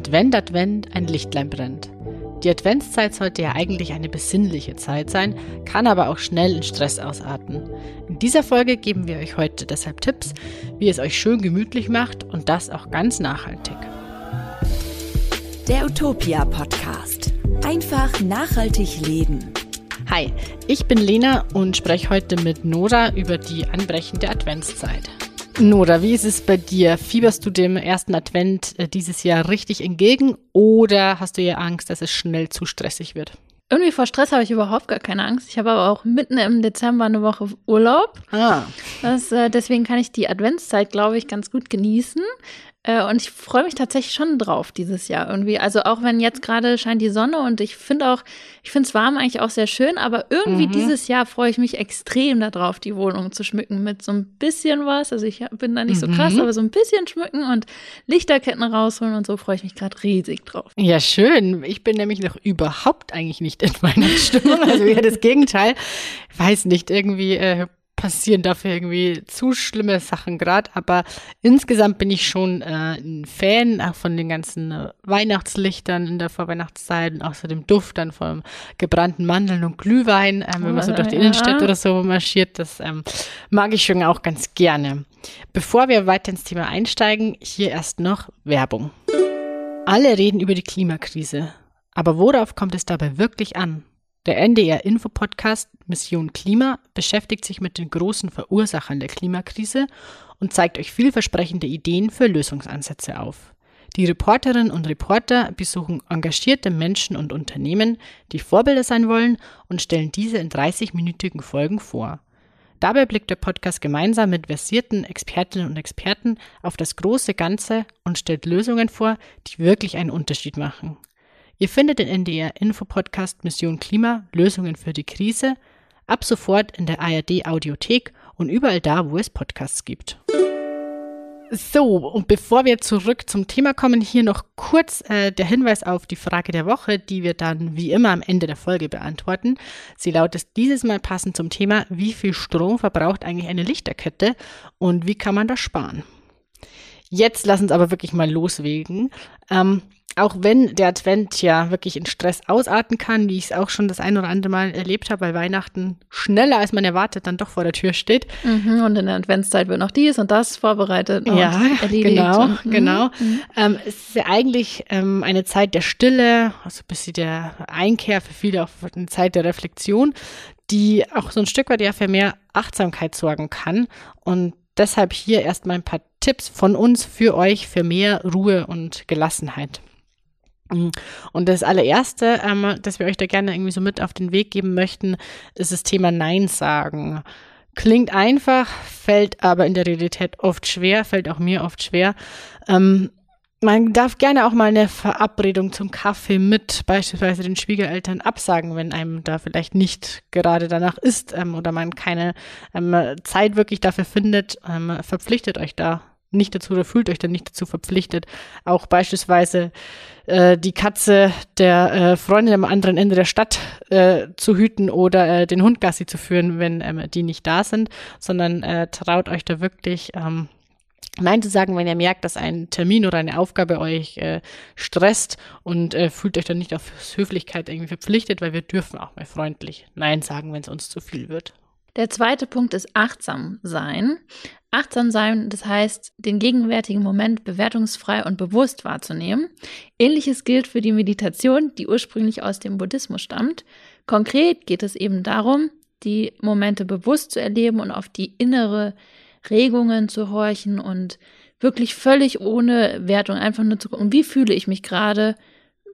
Advent, Advent, ein Lichtlein brennt. Die Adventszeit sollte ja eigentlich eine besinnliche Zeit sein, kann aber auch schnell in Stress ausarten. In dieser Folge geben wir euch heute deshalb Tipps, wie es euch schön gemütlich macht und das auch ganz nachhaltig. Der Utopia Podcast. Einfach nachhaltig leben. Hi, ich bin Lena und spreche heute mit Nora über die anbrechende Adventszeit. Nora, wie ist es bei dir? Fieberst du dem ersten Advent äh, dieses Jahr richtig entgegen oder hast du ja Angst, dass es schnell zu stressig wird? Irgendwie vor Stress habe ich überhaupt gar keine Angst. Ich habe aber auch mitten im Dezember eine Woche Urlaub. Ah. Das, äh, deswegen kann ich die Adventszeit, glaube ich, ganz gut genießen. Äh, und ich freue mich tatsächlich schon drauf dieses Jahr irgendwie. Also auch wenn jetzt gerade scheint die Sonne und ich finde auch, ich finde es warm eigentlich auch sehr schön, aber irgendwie mhm. dieses Jahr freue ich mich extrem darauf, die Wohnung zu schmücken mit so ein bisschen was. Also ich bin da nicht so krass, mhm. aber so ein bisschen schmücken und Lichterketten rausholen und so freue ich mich gerade riesig drauf. Ja, schön. Ich bin nämlich noch überhaupt eigentlich nicht in meiner Stimmung. Also eher das Gegenteil. Weiß nicht, irgendwie äh, passieren dafür irgendwie zu schlimme Sachen gerade. Aber insgesamt bin ich schon äh, ein Fan auch von den ganzen äh, Weihnachtslichtern in der Vorweihnachtszeit und außerdem Duft dann vom gebrannten Mandeln und Glühwein, ähm, wenn man so durch die Innenstadt oder so marschiert. Das ähm, mag ich schon auch ganz gerne. Bevor wir weiter ins Thema einsteigen, hier erst noch Werbung. Alle reden über die Klimakrise. Aber worauf kommt es dabei wirklich an? Der NDR Info Podcast Mission Klima beschäftigt sich mit den großen Verursachern der Klimakrise und zeigt euch vielversprechende Ideen für Lösungsansätze auf. Die Reporterinnen und Reporter besuchen engagierte Menschen und Unternehmen, die Vorbilder sein wollen und stellen diese in 30-minütigen Folgen vor. Dabei blickt der Podcast gemeinsam mit versierten Expertinnen und Experten auf das große Ganze und stellt Lösungen vor, die wirklich einen Unterschied machen. Ihr findet den NDR Info Podcast Mission Klima Lösungen für die Krise ab sofort in der ARD Audiothek und überall da, wo es Podcasts gibt. So, und bevor wir zurück zum Thema kommen, hier noch kurz äh, der Hinweis auf die Frage der Woche, die wir dann wie immer am Ende der Folge beantworten. Sie lautet dieses Mal passend zum Thema, wie viel Strom verbraucht eigentlich eine Lichterkette und wie kann man das sparen? Jetzt lass uns aber wirklich mal loswegen. Ähm, auch wenn der Advent ja wirklich in Stress ausarten kann, wie ich es auch schon das ein oder andere Mal erlebt habe, weil Weihnachten schneller als man erwartet dann doch vor der Tür steht. Mhm, und in der Adventszeit wird noch dies und das vorbereitet und ja, erledigt. Genau, und, mhm, genau. Mhm. Ähm, es ist ja eigentlich ähm, eine Zeit der Stille, also ein bisschen der Einkehr, für viele auch eine Zeit der Reflexion, die auch so ein Stück weit ja für mehr Achtsamkeit sorgen kann. Und deshalb hier erstmal ein paar Tipps von uns für euch für mehr Ruhe und Gelassenheit. Und das allererste, ähm, das wir euch da gerne irgendwie so mit auf den Weg geben möchten, ist das Thema Nein sagen. Klingt einfach, fällt aber in der Realität oft schwer, fällt auch mir oft schwer. Ähm, man darf gerne auch mal eine Verabredung zum Kaffee mit beispielsweise den Schwiegereltern absagen, wenn einem da vielleicht nicht gerade danach ist ähm, oder man keine ähm, Zeit wirklich dafür findet. Ähm, verpflichtet euch da nicht dazu oder fühlt euch dann nicht dazu verpflichtet, auch beispielsweise äh, die Katze der äh, Freundin am anderen Ende der Stadt äh, zu hüten oder äh, den Hund Gassi zu führen, wenn ähm, die nicht da sind, sondern äh, traut euch da wirklich ähm, Nein zu sagen, wenn ihr merkt, dass ein Termin oder eine Aufgabe euch äh, stresst und äh, fühlt euch dann nicht auf Höflichkeit irgendwie verpflichtet, weil wir dürfen auch mal freundlich Nein sagen, wenn es uns zu viel wird. Der zweite Punkt ist achtsam sein. Achtsam sein, das heißt, den gegenwärtigen Moment bewertungsfrei und bewusst wahrzunehmen. Ähnliches gilt für die Meditation, die ursprünglich aus dem Buddhismus stammt. Konkret geht es eben darum, die Momente bewusst zu erleben und auf die innere Regungen zu horchen und wirklich völlig ohne Wertung einfach nur zu gucken, wie fühle ich mich gerade,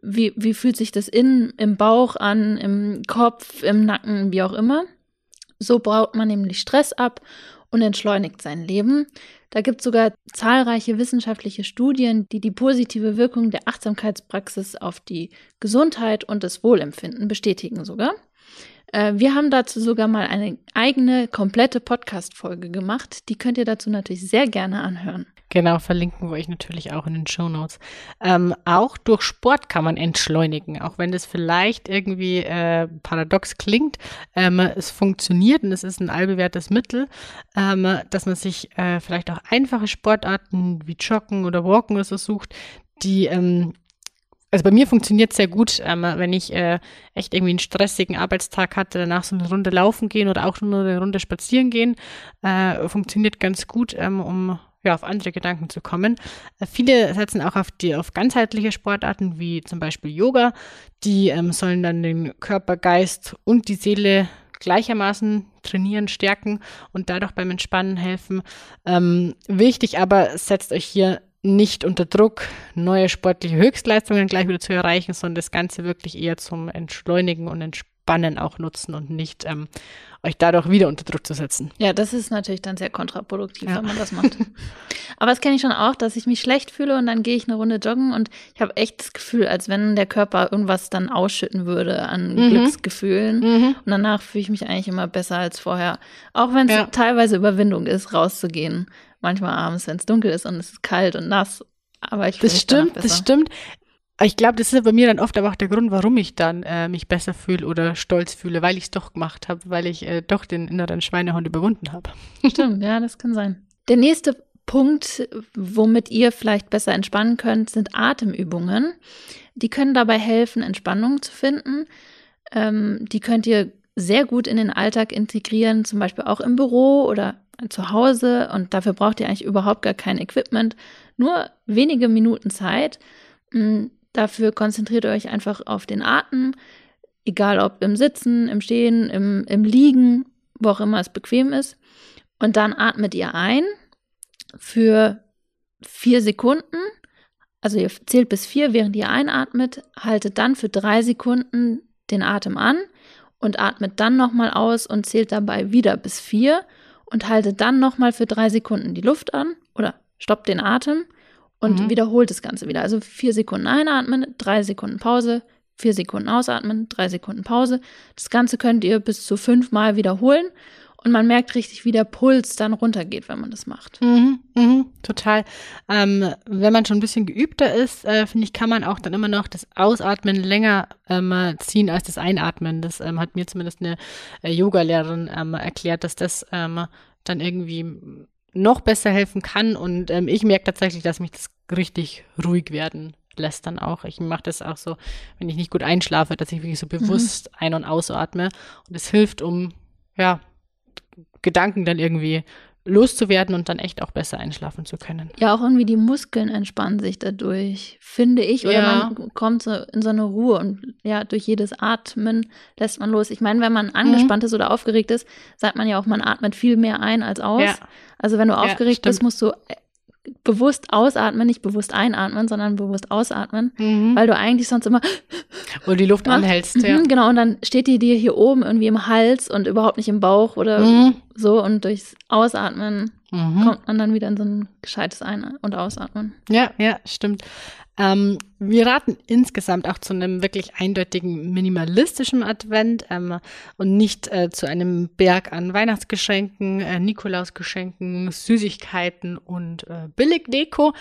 wie, wie fühlt sich das in, im Bauch an, im Kopf, im Nacken, wie auch immer. So baut man nämlich Stress ab und entschleunigt sein Leben. Da gibt es sogar zahlreiche wissenschaftliche Studien, die die positive Wirkung der Achtsamkeitspraxis auf die Gesundheit und das Wohlempfinden bestätigen sogar. Äh, wir haben dazu sogar mal eine eigene, komplette Podcast-Folge gemacht. Die könnt ihr dazu natürlich sehr gerne anhören. Genau, verlinken wir euch natürlich auch in den Show Notes. Ähm, auch durch Sport kann man entschleunigen, auch wenn das vielleicht irgendwie äh, paradox klingt. Ähm, es funktioniert und es ist ein allbewährtes Mittel, ähm, dass man sich äh, vielleicht auch einfache Sportarten wie Joggen oder Walken oder so sucht, die ähm, also bei mir funktioniert sehr gut, ähm, wenn ich äh, echt irgendwie einen stressigen Arbeitstag hatte, danach so eine Runde laufen gehen oder auch nur eine Runde spazieren gehen, äh, funktioniert ganz gut, ähm, um ja, auf andere Gedanken zu kommen. Äh, viele setzen auch auf die auf ganzheitliche Sportarten wie zum Beispiel Yoga. Die ähm, sollen dann den Körper, Geist und die Seele gleichermaßen trainieren, stärken und dadurch beim Entspannen helfen. Ähm, wichtig aber, setzt euch hier nicht unter Druck, neue sportliche Höchstleistungen gleich wieder zu erreichen, sondern das Ganze wirklich eher zum Entschleunigen und Entspannen auch nutzen und nicht ähm, euch dadurch wieder unter Druck zu setzen. Ja, das ist natürlich dann sehr kontraproduktiv, ja. wenn man das macht. Aber das kenne ich schon auch, dass ich mich schlecht fühle und dann gehe ich eine Runde joggen und ich habe echt das Gefühl, als wenn der Körper irgendwas dann ausschütten würde an mhm. Glücksgefühlen. Mhm. Und danach fühle ich mich eigentlich immer besser als vorher. Auch wenn es ja. teilweise Überwindung ist, rauszugehen manchmal abends, wenn es dunkel ist und es ist kalt und nass. Aber ich Das stimmt, das stimmt. Ich glaube, das ist bei mir dann oft aber auch der Grund, warum ich dann äh, mich besser fühle oder stolz fühle, weil ich es doch gemacht habe, weil ich äh, doch den inneren Schweinehund überwunden habe. Stimmt, ja, das kann sein. Der nächste Punkt, womit ihr vielleicht besser entspannen könnt, sind Atemübungen. Die können dabei helfen, Entspannung zu finden. Ähm, die könnt ihr sehr gut in den Alltag integrieren, zum Beispiel auch im Büro oder zu Hause und dafür braucht ihr eigentlich überhaupt gar kein Equipment. Nur wenige Minuten Zeit. Mm, dafür konzentriert ihr euch einfach auf den Atem, egal ob im Sitzen, im Stehen, im, im Liegen, wo auch immer es bequem ist. Und dann atmet ihr ein für vier Sekunden. Also ihr zählt bis vier, während ihr einatmet, haltet dann für drei Sekunden den Atem an und atmet dann nochmal aus und zählt dabei wieder bis vier und haltet dann nochmal für drei Sekunden die Luft an oder stoppt den Atem und mhm. wiederholt das Ganze wieder. Also vier Sekunden einatmen, drei Sekunden Pause, vier Sekunden ausatmen, drei Sekunden Pause. Das Ganze könnt ihr bis zu fünfmal wiederholen und man merkt richtig, wie der Puls dann runtergeht, wenn man das macht. Mhm, mhm, total. Ähm, wenn man schon ein bisschen geübter ist, äh, finde ich, kann man auch dann immer noch das Ausatmen länger ähm, ziehen als das Einatmen. Das ähm, hat mir zumindest eine äh, Yogalehrerin ähm, erklärt, dass das ähm, dann irgendwie noch besser helfen kann. Und ähm, ich merke tatsächlich, dass mich das richtig ruhig werden lässt dann auch. Ich mache das auch so, wenn ich nicht gut einschlafe, dass ich wirklich so mhm. bewusst mhm. ein- und ausatme. Und es hilft, um ja, Gedanken dann irgendwie loszuwerden und dann echt auch besser einschlafen zu können. Ja, auch irgendwie die Muskeln entspannen sich dadurch, finde ich. Oder ja. man kommt so in so eine Ruhe und ja, durch jedes Atmen lässt man los. Ich meine, wenn man angespannt mhm. ist oder aufgeregt ist, sagt man ja auch, man atmet viel mehr ein als aus. Ja. Also wenn du aufgeregt ja, bist, musst du bewusst ausatmen, nicht bewusst einatmen, sondern bewusst ausatmen, mhm. weil du eigentlich sonst immer oder die Luft anhältst, ja. Mhm, genau, und dann steht die dir hier oben irgendwie im Hals und überhaupt nicht im Bauch oder mhm. so und durchs Ausatmen mhm. kommt man dann wieder in so ein gescheites Ein- und Ausatmen. Ja, ja, stimmt. Ähm, wir raten insgesamt auch zu einem wirklich eindeutigen minimalistischen Advent ähm, und nicht äh, zu einem Berg an Weihnachtsgeschenken, äh, Nikolausgeschenken, Süßigkeiten und äh, Billigdeko.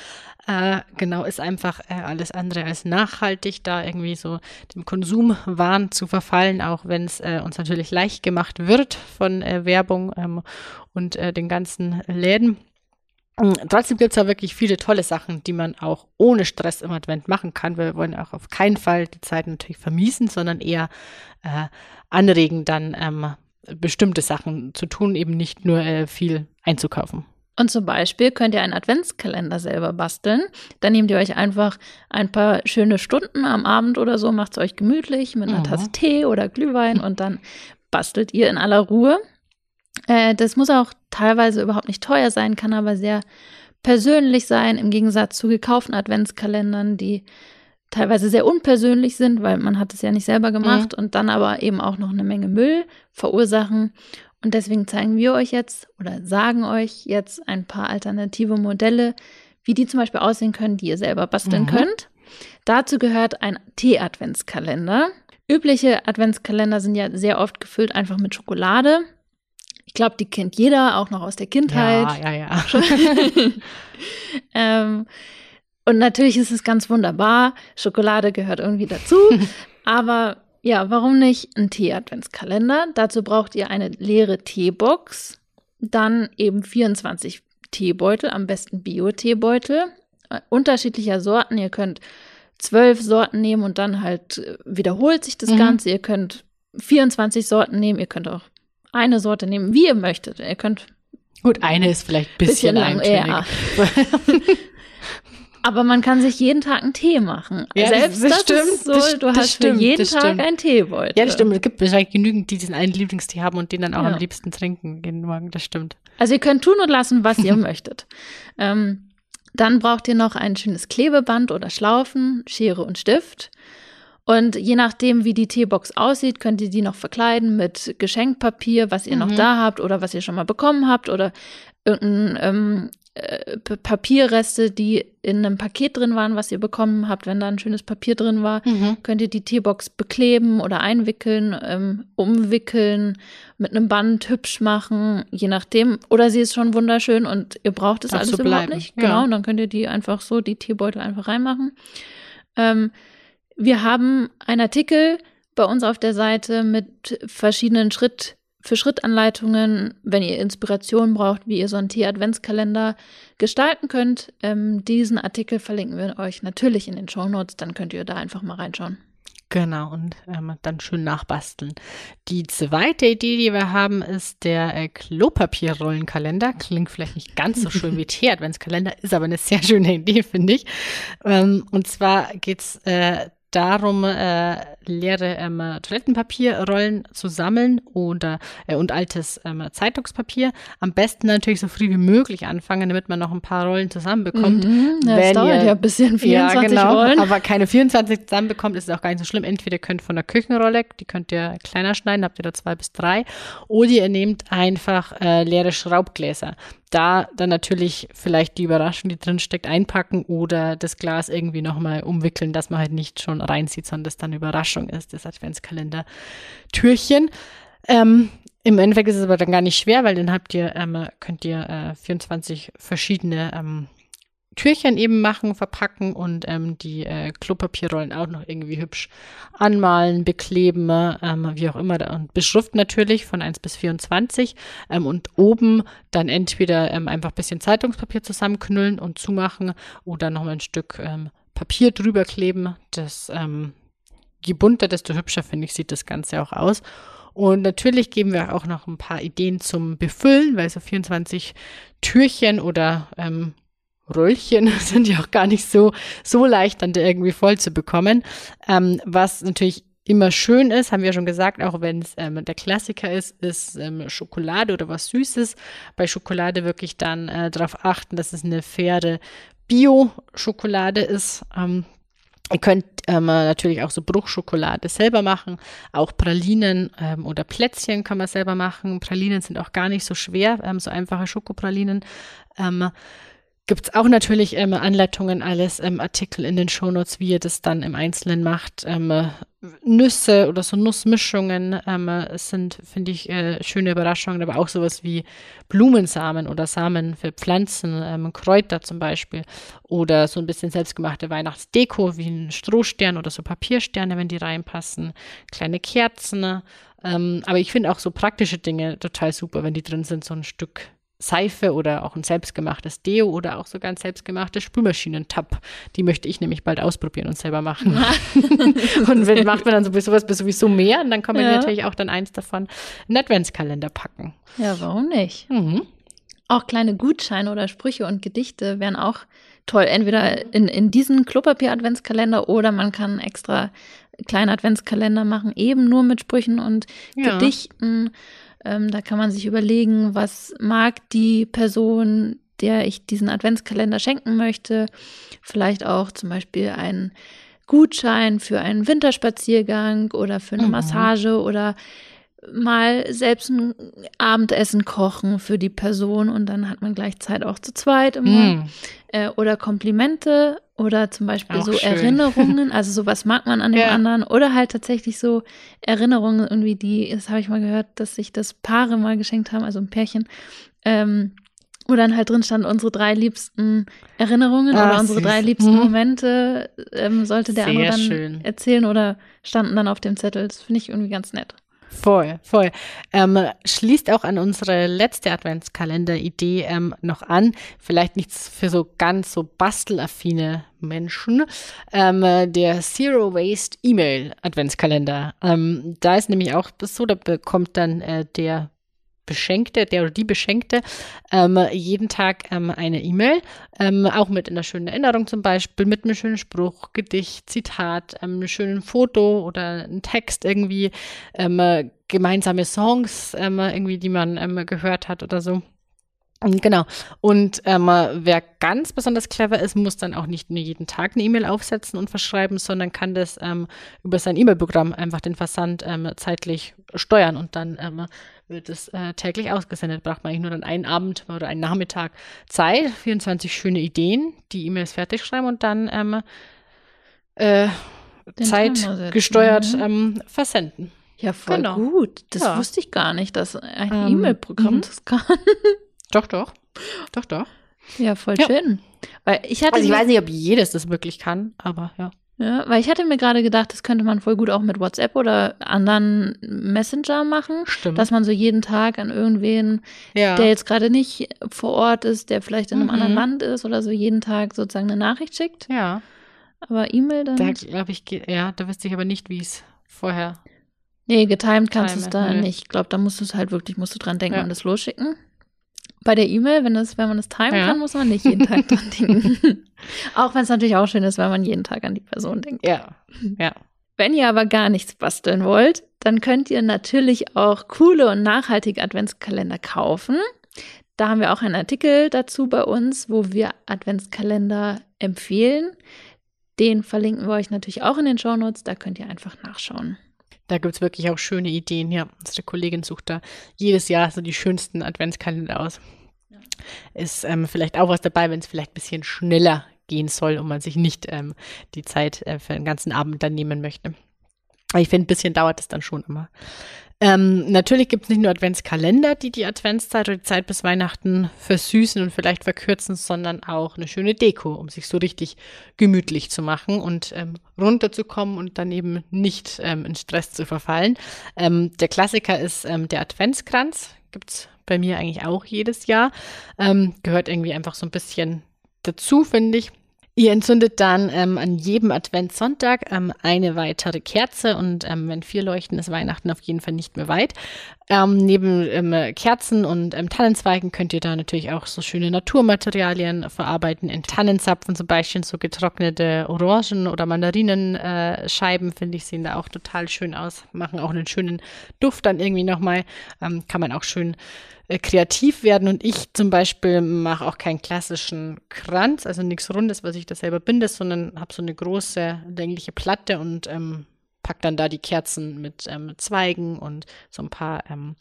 Äh, genau, ist einfach äh, alles andere als nachhaltig, da irgendwie so dem Konsumwahn zu verfallen, auch wenn es äh, uns natürlich leicht gemacht wird von Werbung ähm, und den ganzen Läden. Mm, trotzdem gibt es ja wirklich viele tolle Sachen, die man auch ohne Stress im Advent machen kann. Wir wollen auch auf keinen Fall die Zeit natürlich vermiesen, sondern eher äh, anregen, dann ähm, bestimmte Sachen zu tun, eben nicht nur äh, viel einzukaufen. Und zum Beispiel könnt ihr einen Adventskalender selber basteln. Dann nehmt ihr euch einfach ein paar schöne Stunden am Abend oder so, macht es euch gemütlich mit einer mhm. Tasse Tee oder Glühwein und dann bastelt ihr in aller Ruhe äh, das muss auch teilweise überhaupt nicht teuer sein, kann aber sehr persönlich sein, im Gegensatz zu gekauften Adventskalendern, die teilweise sehr unpersönlich sind, weil man hat es ja nicht selber gemacht mhm. und dann aber eben auch noch eine Menge Müll verursachen. Und deswegen zeigen wir euch jetzt oder sagen euch jetzt ein paar alternative Modelle, wie die zum Beispiel aussehen können, die ihr selber basteln mhm. könnt. Dazu gehört ein Tee-Adventskalender. Übliche Adventskalender sind ja sehr oft gefüllt einfach mit Schokolade. Ich glaube, die kennt jeder, auch noch aus der Kindheit. Ja, ja, ja. ähm, und natürlich ist es ganz wunderbar. Schokolade gehört irgendwie dazu. aber ja, warum nicht ein Tee-Adventskalender? Dazu braucht ihr eine leere Teebox, dann eben 24 Teebeutel, am besten Bio-Teebeutel, äh, unterschiedlicher Sorten. Ihr könnt zwölf Sorten nehmen und dann halt äh, wiederholt sich das Mhm. Ganze. Ihr könnt 24 Sorten nehmen, ihr könnt auch eine Sorte nehmen, wie ihr möchtet. Ihr könnt Gut, eine ist vielleicht ein bisschen, bisschen lang, ja. Aber man kann sich jeden Tag einen Tee machen. Ja, Selbst das das, stimmt, so, das- du hast stimmt, für jeden Tag stimmt. einen Teebeutel. Ja, das stimmt. Es gibt wahrscheinlich genügend, die diesen einen Lieblingstee haben und den dann auch Ja. am liebsten trinken jeden Morgen. Das stimmt. Also ihr könnt tun und lassen, was ihr möchtet. Ähm, dann braucht ihr noch ein schönes Klebeband oder Schlaufen, Schere und Stift. Und je nachdem, wie die Teebox aussieht, könnt ihr die noch verkleiden mit Geschenkpapier, was ihr noch Mhm. da habt oder was ihr schon mal bekommen habt oder irgendein ähm, äh, Papierreste, die in einem Paket drin waren, was ihr bekommen habt, wenn da ein schönes Papier drin war könnt ihr die Teebox bekleben oder einwickeln, ähm, umwickeln, mit einem Band hübsch machen, je nachdem. Oder sie ist schon wunderschön und ihr braucht es Darf alles so überhaupt nicht. ja. Genau, und dann könnt ihr die einfach so, die Teebeutel einfach reinmachen. Ähm, wir haben einen Artikel bei uns auf der Seite mit verschiedenen Schritt für Schrittanleitungen, wenn ihr Inspiration braucht, wie ihr so einen Tee-Adventskalender gestalten könnt. Ähm, diesen Artikel verlinken wir euch natürlich in den Show Notes, dann könnt ihr da einfach mal reinschauen. Genau, und ähm, dann schön nachbasteln. Die zweite Idee, die wir haben, ist der äh, Klopapierrollenkalender. Klingt vielleicht nicht ganz so schön wie Tee-Adventskalender, ist aber eine sehr schöne Idee, finde ich. Ähm, und zwar geht's äh, darum, äh, leere ähm, Toilettenpapierrollen zu sammeln oder äh, und altes ähm, Zeitungspapier. Am besten natürlich so früh wie möglich anfangen, damit man noch ein paar Rollen zusammenbekommt. Mhm, ja, Wenn das dauert ihr- ja ein bisschen, 24 ja, genau, Rollen. Aber keine 24 zusammenbekommt, ist es auch gar nicht so schlimm. Entweder ihr könnt von der Küchenrolle, die könnt ihr kleiner schneiden, habt ihr da zwei bis drei. Oder ihr nehmt einfach äh, leere Schraubgläser. Da dann natürlich vielleicht die Überraschung, die drin steckt, einpacken oder das Glas irgendwie nochmal umwickeln, dass man halt nicht schon reinzieht, sondern das dann Überraschung ist, das Adventskalender-Türchen. Ähm, Im Endeffekt ist es aber dann gar nicht schwer, weil dann habt ihr, ähm, könnt ihr äh, 24 verschiedene ähm, Türchen eben machen, verpacken und ähm, die äh, Klopapierrollen auch noch irgendwie hübsch anmalen, bekleben, ähm, wie auch immer. Und beschriften natürlich von 1 bis 24. Ähm, und oben dann entweder einfach ein bisschen Zeitungspapier zusammenknüllen und zumachen oder nochmal ein Stück Papier drüber kleben. Das, ähm, je bunter, desto hübscher, finde ich, sieht das Ganze auch aus. Und natürlich geben wir auch noch ein paar Ideen zum Befüllen, weil so 24 Türchen oder ähm, Röllchen sind ja auch gar nicht so, so leicht dann da irgendwie voll zu bekommen. Ähm, was natürlich immer schön ist, haben wir schon gesagt, auch wenn es ähm, der Klassiker ist, ist ähm, Schokolade oder was Süßes. Bei Schokolade wirklich dann äh, darauf achten, dass es eine faire Bio-Schokolade ist. Ähm, Ihr könnt ähm, natürlich auch so Bruchschokolade selber machen, auch Pralinen ähm, oder Plätzchen kann man selber machen. Pralinen sind auch gar nicht so schwer, ähm, so einfache Schokopralinen. Gibt es auch natürlich ähm, Anleitungen, alles ähm, Artikel in den Shownotes, wie ihr das dann im Einzelnen macht. Ähm, äh, Nüsse oder so Nussmischungen ähm, äh, sind, finde ich, äh, schöne Überraschungen, aber auch sowas wie Blumensamen oder Samen für Pflanzen, ähm, Kräuter zum Beispiel oder so ein bisschen selbstgemachte Weihnachtsdeko wie ein Strohstern oder so Papiersterne, wenn die reinpassen, kleine Kerzen. Ähm, aber ich finde auch so praktische Dinge total super, wenn die drin sind, so ein Stück Seife oder auch ein selbstgemachtes Deo oder auch sogar ein selbstgemachtes Spülmaschinentab. Die möchte ich nämlich bald ausprobieren und selber machen. und wenn macht man dann sowieso was sowieso mehr und dann kann man Ja. natürlich auch dann eins davon in Adventskalender packen. Ja, warum nicht? Mhm. Auch kleine Gutscheine oder Sprüche und Gedichte wären auch toll. Entweder in, in diesen Klopapier-Adventskalender oder man kann extra kleine Adventskalender machen, eben nur mit Sprüchen und Ja. Gedichten. Ähm, da kann man sich überlegen, was mag die Person, der ich diesen Adventskalender schenken möchte. Vielleicht auch zum Beispiel einen Gutschein für einen Winterspaziergang oder für eine Mhm. Massage oder mal selbst ein Abendessen kochen für die Person und dann hat man gleich Zeit auch zu zweit immer. Mhm. Äh, oder Komplimente oder zum Beispiel Auch so schön. Erinnerungen, also so was mag man an dem Ja. anderen oder halt tatsächlich so Erinnerungen irgendwie, die, das habe ich mal gehört, dass sich das Paare mal geschenkt haben, also ein Pärchen, ähm, wo dann halt drin stand, unsere drei liebsten Erinnerungen Ah, oder unsere süß. drei liebsten Mhm. Momente ähm, sollte der Sehr andere dann schön. erzählen oder standen dann auf dem Zettel. Das finde ich irgendwie ganz nett. Voll, voll. Ähm, schließt auch an unsere letzte Adventskalender-Idee ähm, noch an. Vielleicht nichts für so ganz so bastelaffine Menschen. Ähm, der Zero Waste E-Mail Adventskalender. Ähm, da ist nämlich auch so, da bekommt dann äh, der Beschenkte, der oder die Beschenkte, ähm, jeden Tag ähm, eine E-Mail, ähm, auch mit einer schönen Erinnerung zum Beispiel, mit einem schönen Spruch, Gedicht, Zitat, ähm, einem schönen Foto oder ein Text irgendwie, ähm, gemeinsame Songs ähm, irgendwie, die man gehört hat oder so. Genau. Und ähm, wer ganz besonders clever ist, muss dann auch nicht nur jeden Tag eine E-Mail aufsetzen und verschreiben, sondern kann das ähm, über sein E-Mail-Programm einfach den Versand ähm, zeitlich steuern und dann ähm, wird es äh, täglich ausgesendet. Braucht man eigentlich nur dann einen Abend oder einen Nachmittag Zeit, 24 schöne Ideen, die E-Mails fertig schreiben und dann ähm, äh, zeitgesteuert mhm. ähm, versenden. Ja, voll genau. gut. Das ja. wusste ich gar nicht, dass ein E-Mail-Programm mhm. das kann. Doch, doch. Doch, doch. Ja, voll ja. schön. Weil ich hatte also ich weiß nicht, ob jedes das wirklich kann, aber ja. Ja, weil ich hatte mir gerade gedacht, das könnte man voll gut auch mit WhatsApp oder anderen Messenger machen. Stimmt. Dass man so jeden Tag an irgendwen, ja. der jetzt gerade nicht vor Ort ist, der vielleicht in einem mhm. anderen Land ist oder so, jeden Tag sozusagen eine Nachricht schickt. Ja. Aber E-Mail dann. Da glaube ich, ja, da wüsste ich aber nicht, wie es vorher. Nee, getimed kannst du es da nee. nicht. Ich glaube, da musst du es halt wirklich, musst du dran denken ja. und das losschicken. Bei der E-Mail, wenn, wenn man das timen ja. kann, muss man nicht jeden Tag dran denken. auch wenn es natürlich auch schön ist, wenn man jeden Tag an die Person denkt. Ja, ja. Wenn ihr aber gar nichts basteln wollt, dann könnt ihr natürlich auch coole und nachhaltige Adventskalender kaufen. Da haben wir auch einen Artikel dazu bei uns, wo wir Adventskalender empfehlen. Den verlinken wir euch natürlich auch in den Shownotes, da könnt ihr einfach nachschauen. Da gibt es wirklich auch schöne Ideen. Ja, unsere Kollegin sucht da jedes Jahr so die schönsten Adventskalender aus. Ist ähm, vielleicht auch was dabei, wenn es vielleicht ein bisschen schneller gehen soll und man sich nicht ähm, die Zeit äh, für den ganzen Abend dann nehmen möchte. Aber ich finde, ein bisschen dauert es dann schon immer. Ähm, natürlich gibt es nicht nur Adventskalender, die die Adventszeit oder die Zeit bis Weihnachten versüßen und vielleicht verkürzen, sondern auch eine schöne Deko, um sich so richtig gemütlich zu machen und ähm, runterzukommen und dann eben nicht ähm, in Stress zu verfallen. Ähm, der Klassiker ist ähm, der Adventskranz, gibt es bei mir eigentlich auch jedes Jahr. Ähm, gehört irgendwie einfach so ein bisschen dazu, finde ich. Ihr entzündet dann ähm, an jedem Adventssonntag ähm, eine weitere Kerze und ähm, wenn vier leuchten, ist Weihnachten auf jeden Fall nicht mehr weit. Ähm, neben ähm, Kerzen und ähm, Tannenzweigen könnt ihr da natürlich auch so schöne Naturmaterialien verarbeiten. In Tannenzapfen zum Beispiel so getrocknete Orangen oder Mandarinenscheiben, äh, finde ich, sehen da auch total schön aus. Machen auch einen schönen Duft dann irgendwie nochmal. Kann man auch schön äh, kreativ werden. Und ich zum Beispiel mache auch keinen klassischen Kranz, also nichts Rundes, was ich da selber binde, sondern habe so eine große längliche Platte und ähm, pack dann da die Kerzen mit ähm, Zweigen und so ein paar ähm,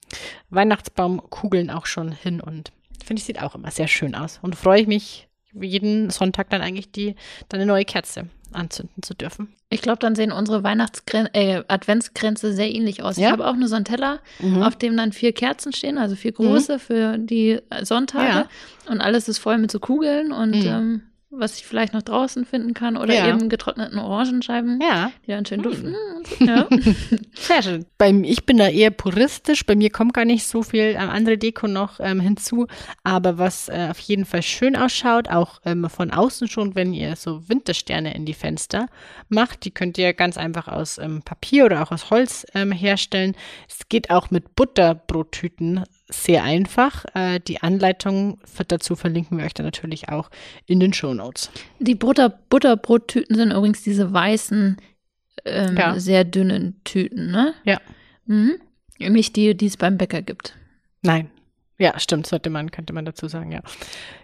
Weihnachtsbaumkugeln auch schon hin und finde ich sieht auch immer sehr schön aus und freue ich mich jeden Sonntag dann eigentlich die dann neue Kerze anzünden zu dürfen. Ich glaube, dann sehen unsere Weihnachtsgren äh, Adventsgrenze sehr ähnlich aus. Ja? Ich habe auch nur so einen Teller, mhm. auf dem dann vier Kerzen stehen, also vier große mhm. für die Sonntage. Ja. Und alles ist voll mit so Kugeln und mhm. ähm, was ich vielleicht noch draußen finden kann oder ja. eben getrockneten Orangenscheiben, ja. die dann schön hm. duften. Hm. Ja. Sehr schön. Bei, ich bin da eher puristisch. Bei mir kommt gar nicht so viel ähm, andere Deko noch ähm, hinzu. Aber was äh, auf jeden Fall schön ausschaut, auch ähm, von außen schon, wenn ihr so Wintersterne in die Fenster macht, die könnt ihr ganz einfach aus ähm, Papier oder auch aus Holz ähm, herstellen. Es geht auch mit Butterbrottüten sehr einfach. Äh, die Anleitung dazu verlinken wir euch dann natürlich auch in den Show Notes. Die Butter Butterbrottüten sind übrigens diese weißen, ähm, ja. sehr dünnen Tüten, ne? Ja. Mhm. Nicht die, die es beim Bäcker gibt. Nein. Ja, stimmt, sollte man, könnte man dazu sagen, ja.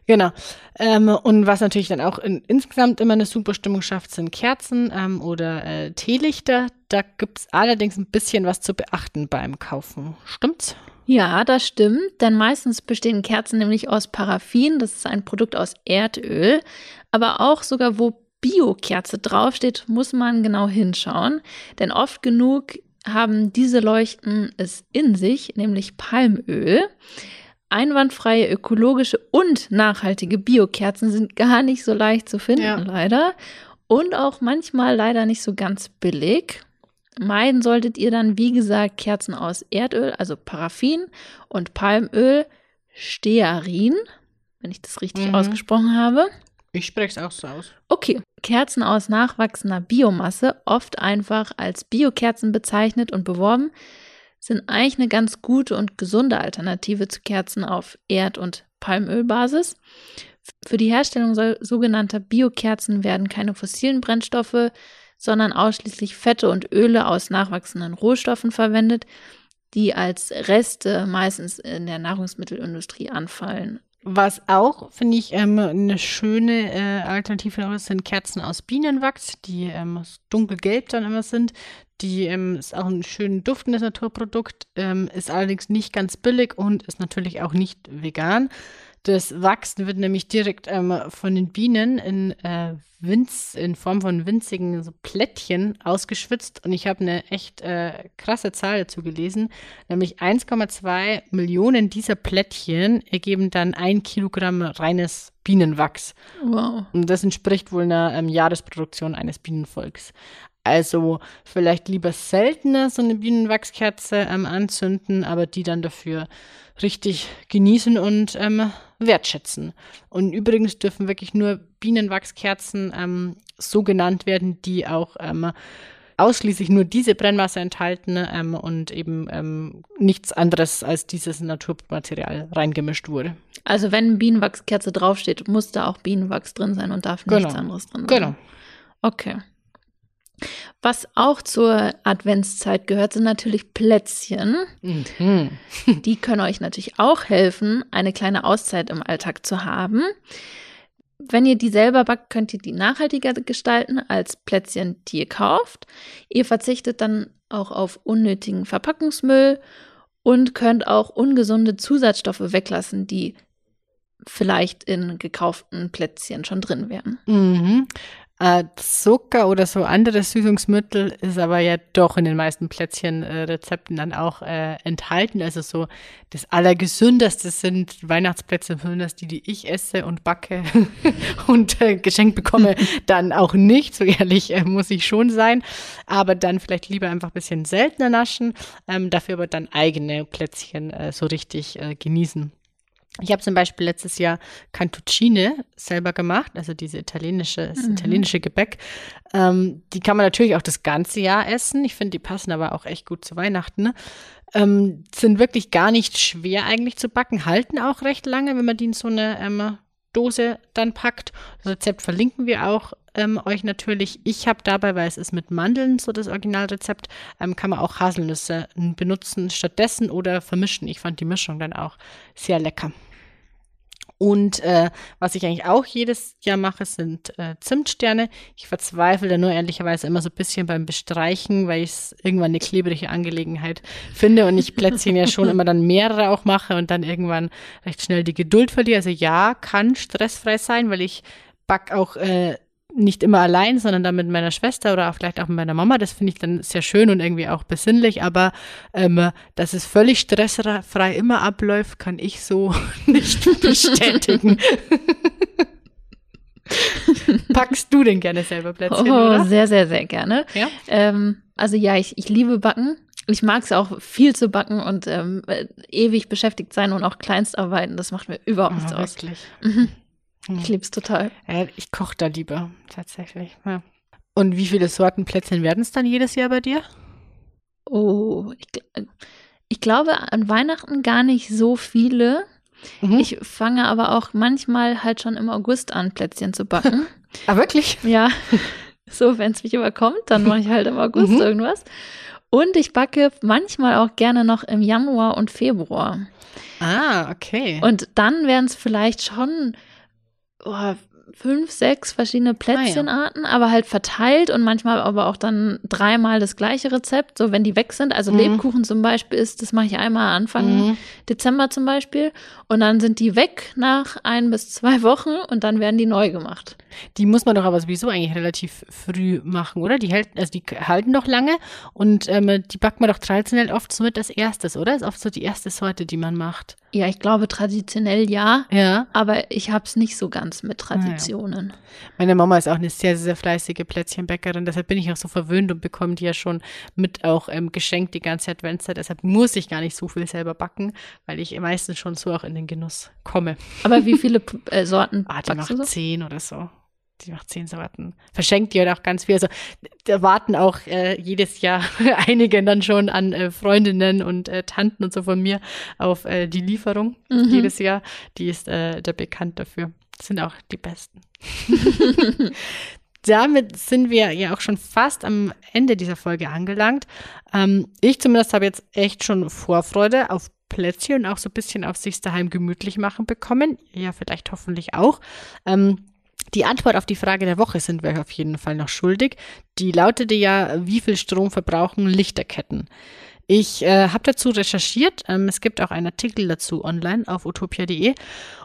Genau. Ähm, und was natürlich dann auch in, insgesamt immer eine super Stimmung schafft, sind Kerzen ähm, oder äh, Teelichter. Da gibt es allerdings ein bisschen was zu beachten beim Kaufen. Stimmt's? Ja, das stimmt, denn meistens bestehen Kerzen nämlich aus Paraffin, das ist ein Produkt aus Erdöl, aber auch sogar wo Bio-Kerze draufsteht, muss man genau hinschauen, denn oft genug haben diese Leuchten es in sich, nämlich Palmöl. Einwandfreie, ökologische und nachhaltige Biokerzen sind gar nicht so leicht zu finden, ja. leider. Und auch manchmal leider nicht so ganz billig. Meiden solltet ihr dann, wie gesagt, Kerzen aus Erdöl, also Paraffin und Palmöl, Stearin, wenn ich das richtig Mhm. ausgesprochen habe. Ich spreche es auch so aus. Okay, Kerzen aus nachwachsender Biomasse, oft einfach als Biokerzen bezeichnet und beworben, sind eigentlich eine ganz gute und gesunde Alternative zu Kerzen auf Erd- und Palmölbasis. Für die Herstellung so- sogenannter Biokerzen werden keine fossilen Brennstoffe, sondern ausschließlich Fette und Öle aus nachwachsenden Rohstoffen verwendet, die als Reste meistens in der Nahrungsmittelindustrie anfallen. Was auch, finde ich, ähm, eine schöne äh, Alternative sind Kerzen aus Bienenwachs, die ähm, dunkelgelb dann immer sind. Die ähm, ist auch ein schön duftendes Naturprodukt, ähm, ist allerdings nicht ganz billig und ist natürlich auch nicht vegan. Das Wachs wird nämlich direkt ähm, von den Bienen in, äh, Winz, in Form von winzigen so Plättchen ausgeschwitzt. Und ich habe eine echt äh, krasse Zahl dazu gelesen, nämlich 1,2 Millionen dieser Plättchen ergeben dann ein Kilogramm reines Bienenwachs. Wow. Und das entspricht wohl einer ähm, Jahresproduktion eines Bienenvolks. Also vielleicht lieber seltener so eine Bienenwachskerze ähm, anzünden, aber die dann dafür richtig genießen und ähm, wertschätzen. Und übrigens dürfen wirklich nur Bienenwachskerzen ähm, so genannt werden, die auch ähm, ausschließlich nur diese Brennmasse enthalten ähm, und eben ähm, nichts anderes als dieses Naturmaterial reingemischt wurde. Also wenn Bienenwachskerze draufsteht, muss da auch Bienenwachs drin sein und darf nichts Genau. anderes drin sein. Genau. Okay. Was auch zur Adventszeit gehört, sind natürlich Plätzchen. Mhm. Die können euch natürlich auch helfen, eine kleine Auszeit im Alltag zu haben. Wenn ihr die selber backt, könnt ihr die nachhaltiger gestalten als Plätzchen, die ihr kauft. Ihr verzichtet dann auch auf unnötigen Verpackungsmüll und könnt auch ungesunde Zusatzstoffe weglassen, die vielleicht in gekauften Plätzchen schon drin wären. Mhm. Äh, Zucker oder so andere Süßungsmittel ist aber ja doch in den meisten Plätzchenrezepten dann auch äh, enthalten. Also so das Allergesündeste sind Weihnachtsplätzchen, besonders die, die ich esse und backe und äh, geschenkt bekomme, dann auch nicht. So ehrlich äh, muss ich schon sein. Aber dann vielleicht lieber einfach ein bisschen seltener naschen, ähm, dafür aber dann eigene Plätzchen äh, so richtig äh, genießen. Ich habe zum Beispiel letztes Jahr Cantuccine selber gemacht, also diese italienische, das Mhm. italienische Gebäck. Ähm, die kann man natürlich auch das ganze Jahr essen. Ich finde, die passen aber auch echt gut zu Weihnachten. Ne? Ähm, sind wirklich gar nicht schwer eigentlich zu backen, halten auch recht lange, wenn man die in so eine ähm, Dose dann packt. Das Rezept verlinken wir auch ähm, euch natürlich. Ich habe dabei, weil es ist mit Mandeln so das Originalrezept, ähm, kann man auch Haselnüsse ähm, benutzen stattdessen oder vermischen. Ich fand die Mischung dann auch sehr lecker. Und äh, was ich eigentlich auch jedes Jahr mache, sind äh, Zimtsterne. Ich verzweifle da nur ehrlicherweise immer so ein bisschen beim Bestreichen, weil ich es irgendwann eine klebrige Angelegenheit finde und ich Plätzchen ja schon immer dann mehrere auch mache und dann irgendwann recht schnell die Geduld verliere. Also ja, kann stressfrei sein, weil ich back auch äh, nicht immer allein, sondern dann mit meiner Schwester oder auch vielleicht auch mit meiner Mama. Das finde ich dann sehr schön und irgendwie auch besinnlich, aber ähm, dass es völlig stressfrei immer abläuft, kann ich so nicht bestätigen. Packst du denn gerne selber Plätzchen, Oh, oder? sehr, sehr, sehr gerne. Ja? Ähm, also ja, ich, ich liebe Backen. Ich mag es auch viel zu backen und ähm, äh, ewig beschäftigt sein und auch Kleinstarbeiten. Das macht mir überhaupt nichts Oh, aus. Mhm. Ich liebe es total. Ja, ich koche da lieber, tatsächlich. Ja. Und wie viele Sorten Plätzchen werden es dann jedes Jahr bei dir? Oh, ich, ich glaube an Weihnachten gar nicht so viele. Mhm. Ich fange aber auch manchmal halt schon im August an, Plätzchen zu backen. ah, wirklich? ja, so, wenn es mich überkommt, dann mache ich halt im August Mhm. irgendwas. Und ich backe manchmal auch gerne noch im Januar und Februar. Ah, okay. Und dann wären es vielleicht schon oh, fünf, sechs verschiedene Plätzchenarten, aber halt verteilt und manchmal aber auch dann dreimal das gleiche Rezept, so wenn die weg sind. Also Mhm. Lebkuchen zum Beispiel ist, das mache ich einmal Anfang Mhm. Dezember zum Beispiel. Und dann sind die weg nach ein bis zwei Wochen und dann werden die neu gemacht. Die muss man doch aber sowieso eigentlich relativ früh machen, oder? Die hält, also die halten doch lange und ähm, die backt man doch traditionell oft so mit als erstes, oder? Ist oft so die erste Sorte, die man macht. Ja, ich glaube traditionell ja, Ja. aber ich habe es nicht so ganz mit Traditionen. Meine Mama ist auch eine sehr, sehr fleißige Plätzchenbäckerin. Deshalb bin ich auch so verwöhnt und bekomme die ja schon mit auch ähm, geschenkt die ganze Adventszeit. Deshalb muss ich gar nicht so viel selber backen, weil ich meistens schon so auch in den Genuss komme. Aber wie viele äh, Sorten Ah, die macht so? zehn oder so. Die macht zehn Sorten. Verschenkt die halt auch ganz viel. Also da warten auch äh, jedes Jahr einige dann schon an äh, Freundinnen und äh, Tanten und so von mir auf äh, die Lieferung Mhm. jedes Jahr. Die ist äh, der bekannt dafür. Das sind auch die besten. Damit sind wir ja auch schon fast am Ende dieser Folge angelangt. Ähm, ich zumindest habe jetzt echt schon Vorfreude auf Plätzchen und auch so ein bisschen auf sich daheim gemütlich machen bekommen. Ja, vielleicht hoffentlich auch. Ähm, die Antwort auf die Frage der Woche sind wir auf jeden Fall noch schuldig. Die lautete ja, wie viel Strom verbrauchen Lichterketten? Ich äh, habe dazu recherchiert. Ähm, es gibt auch einen Artikel dazu online auf utopia.de.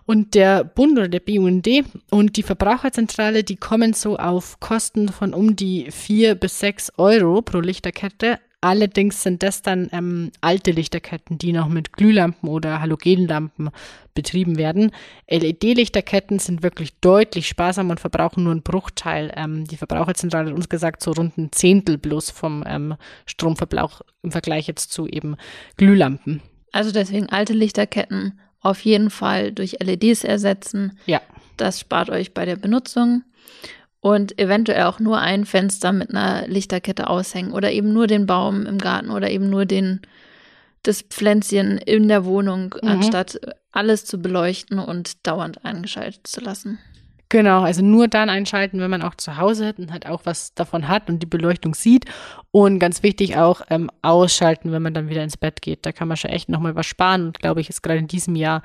Und der Bund oder der BUND und die Verbraucherzentrale, die kommen so auf Kosten von um die vier bis sechs Euro pro Lichterkette. Allerdings sind das dann ähm, alte Lichterketten, die noch mit Glühlampen oder Halogenlampen betrieben werden. LED-Lichterketten sind wirklich deutlich sparsamer und verbrauchen nur einen Bruchteil. Ähm, die Verbraucherzentrale hat uns gesagt, so rund ein Zehntel bloß vom ähm, Stromverbrauch im Vergleich jetzt zu eben Glühlampen. Also deswegen alte Lichterketten auf jeden Fall durch LEDs ersetzen. Ja. Das spart euch bei der Benutzung. Und eventuell auch nur ein Fenster mit einer Lichterkette aushängen oder eben nur den Baum im Garten oder eben nur den, das Pflänzchen in der Wohnung, Mhm. anstatt alles zu beleuchten und dauernd eingeschaltet zu lassen. Genau, also nur dann einschalten, wenn man auch zu Hause hat und halt auch was davon hat und die Beleuchtung sieht. Und ganz wichtig auch ähm, ausschalten, wenn man dann wieder ins Bett geht. Da kann man schon echt nochmal was sparen und glaube ich, ist gerade in diesem Jahr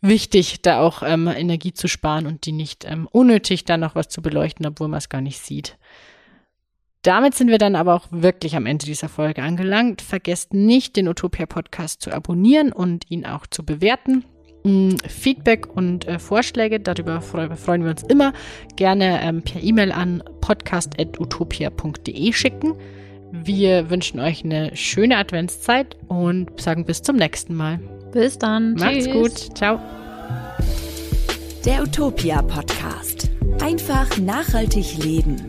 wichtig, da auch ähm, Energie zu sparen und die nicht ähm, unnötig dann noch was zu beleuchten, obwohl man es gar nicht sieht. Damit sind wir dann aber auch wirklich am Ende dieser Folge angelangt. Vergesst nicht, den Utopia Podcast zu abonnieren und ihn auch zu bewerten. Mm, Feedback und äh, Vorschläge, darüber freu freuen wir uns immer. Gerne ähm, per E-Mail an podcast.utopia.de schicken. Wir wünschen euch eine schöne Adventszeit und sagen bis zum nächsten Mal. Bis dann. Macht's Tschüss. gut. Ciao. Der Utopia Podcast. Einfach nachhaltig leben.